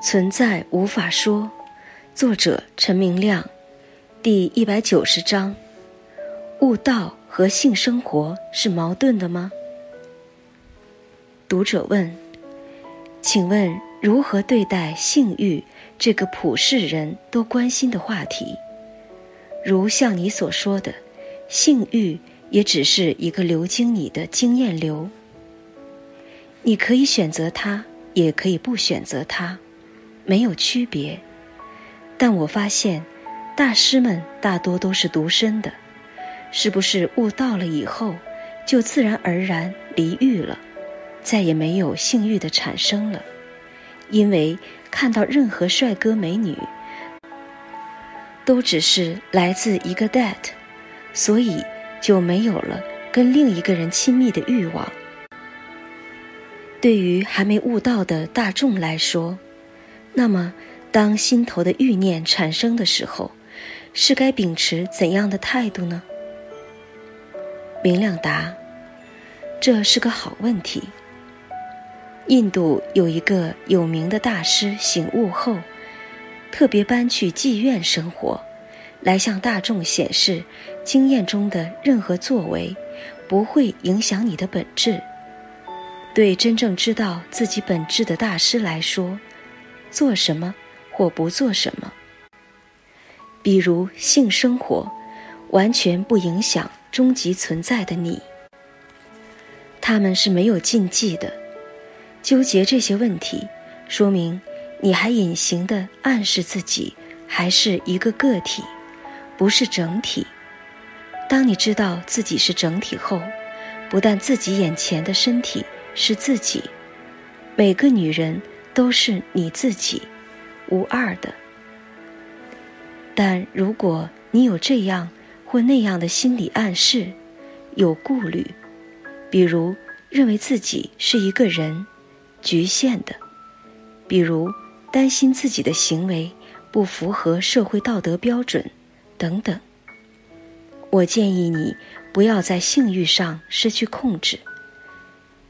存在无法说，作者陈明亮，第一百九十章。悟道和性生活是矛盾的吗？读者问：“请问如何对待性欲这个普世人都关心的话题？如像你所说的，性欲也只是一个流经你的经验流，你可以选择它，也可以不选择它。”没有区别，但我发现，大师们大多都是独身的，是不是悟道了以后，就自然而然离欲了，再也没有性欲的产生了？因为看到任何帅哥美女，都只是来自一个 that，所以就没有了跟另一个人亲密的欲望。对于还没悟道的大众来说，那么，当心头的欲念产生的时候，是该秉持怎样的态度呢？明亮答：“这是个好问题。印度有一个有名的大师醒悟后，特别搬去妓院生活，来向大众显示，经验中的任何作为不会影响你的本质。对真正知道自己本质的大师来说。”做什么或不做什么，比如性生活，完全不影响终极存在的你。他们是没有禁忌的。纠结这些问题，说明你还隐形的暗示自己还是一个个体，不是整体。当你知道自己是整体后，不但自己眼前的身体是自己，每个女人。都是你自己，无二的。但如果你有这样或那样的心理暗示，有顾虑，比如认为自己是一个人，局限的；比如担心自己的行为不符合社会道德标准，等等，我建议你不要在性欲上失去控制。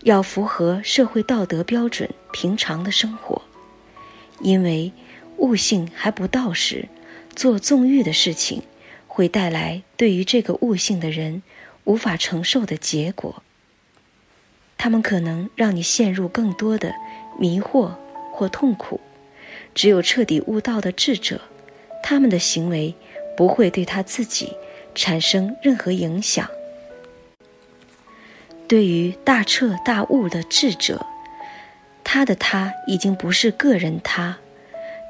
要符合社会道德标准，平常的生活，因为悟性还不到时，做纵欲的事情，会带来对于这个悟性的人无法承受的结果。他们可能让你陷入更多的迷惑或痛苦。只有彻底悟道的智者，他们的行为不会对他自己产生任何影响。对于大彻大悟的智者，他的他已经不是个人他，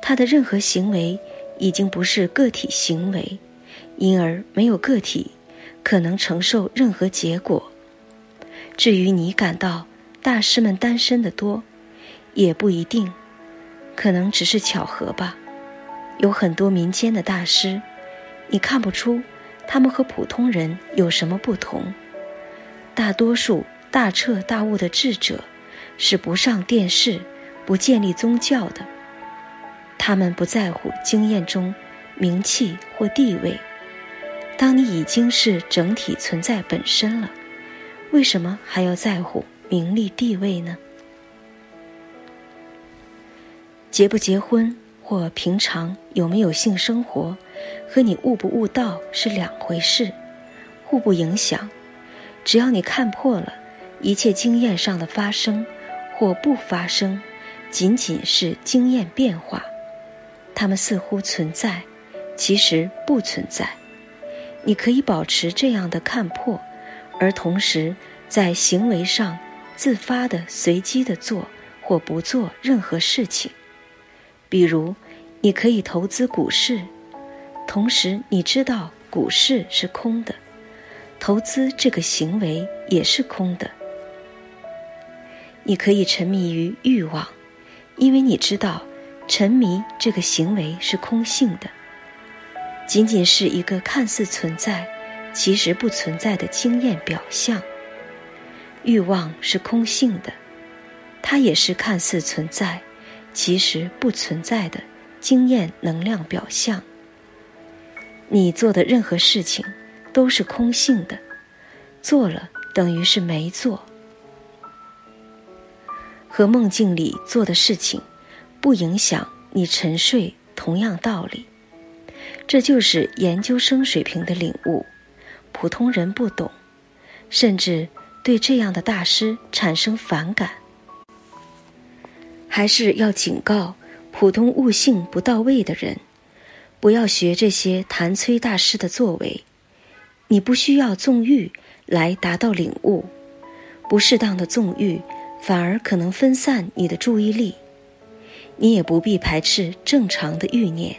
他的任何行为已经不是个体行为，因而没有个体可能承受任何结果。至于你感到大师们单身的多，也不一定，可能只是巧合吧。有很多民间的大师，你看不出他们和普通人有什么不同。大多数大彻大悟的智者，是不上电视、不建立宗教的。他们不在乎经验中名气或地位。当你已经是整体存在本身了，为什么还要在乎名利地位呢？结不结婚或平常有没有性生活，和你悟不悟道是两回事，互不影响。只要你看破了，一切经验上的发生或不发生，仅仅是经验变化，它们似乎存在，其实不存在。你可以保持这样的看破，而同时在行为上自发的、随机的做或不做任何事情。比如，你可以投资股市，同时你知道股市是空的。投资这个行为也是空的。你可以沉迷于欲望，因为你知道，沉迷这个行为是空性的，仅仅是一个看似存在，其实不存在的经验表象。欲望是空性的，它也是看似存在，其实不存在的经验能量表象。你做的任何事情。都是空性的，做了等于是没做。和梦境里做的事情，不影响你沉睡，同样道理。这就是研究生水平的领悟，普通人不懂，甚至对这样的大师产生反感。还是要警告普通悟性不到位的人，不要学这些谭崔大师的作为。你不需要纵欲来达到领悟，不适当的纵欲反而可能分散你的注意力。你也不必排斥正常的欲念，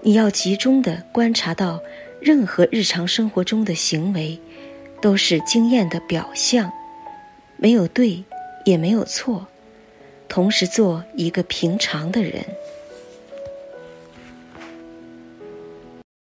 你要集中的观察到，任何日常生活中的行为，都是经验的表象，没有对，也没有错。同时做一个平常的人。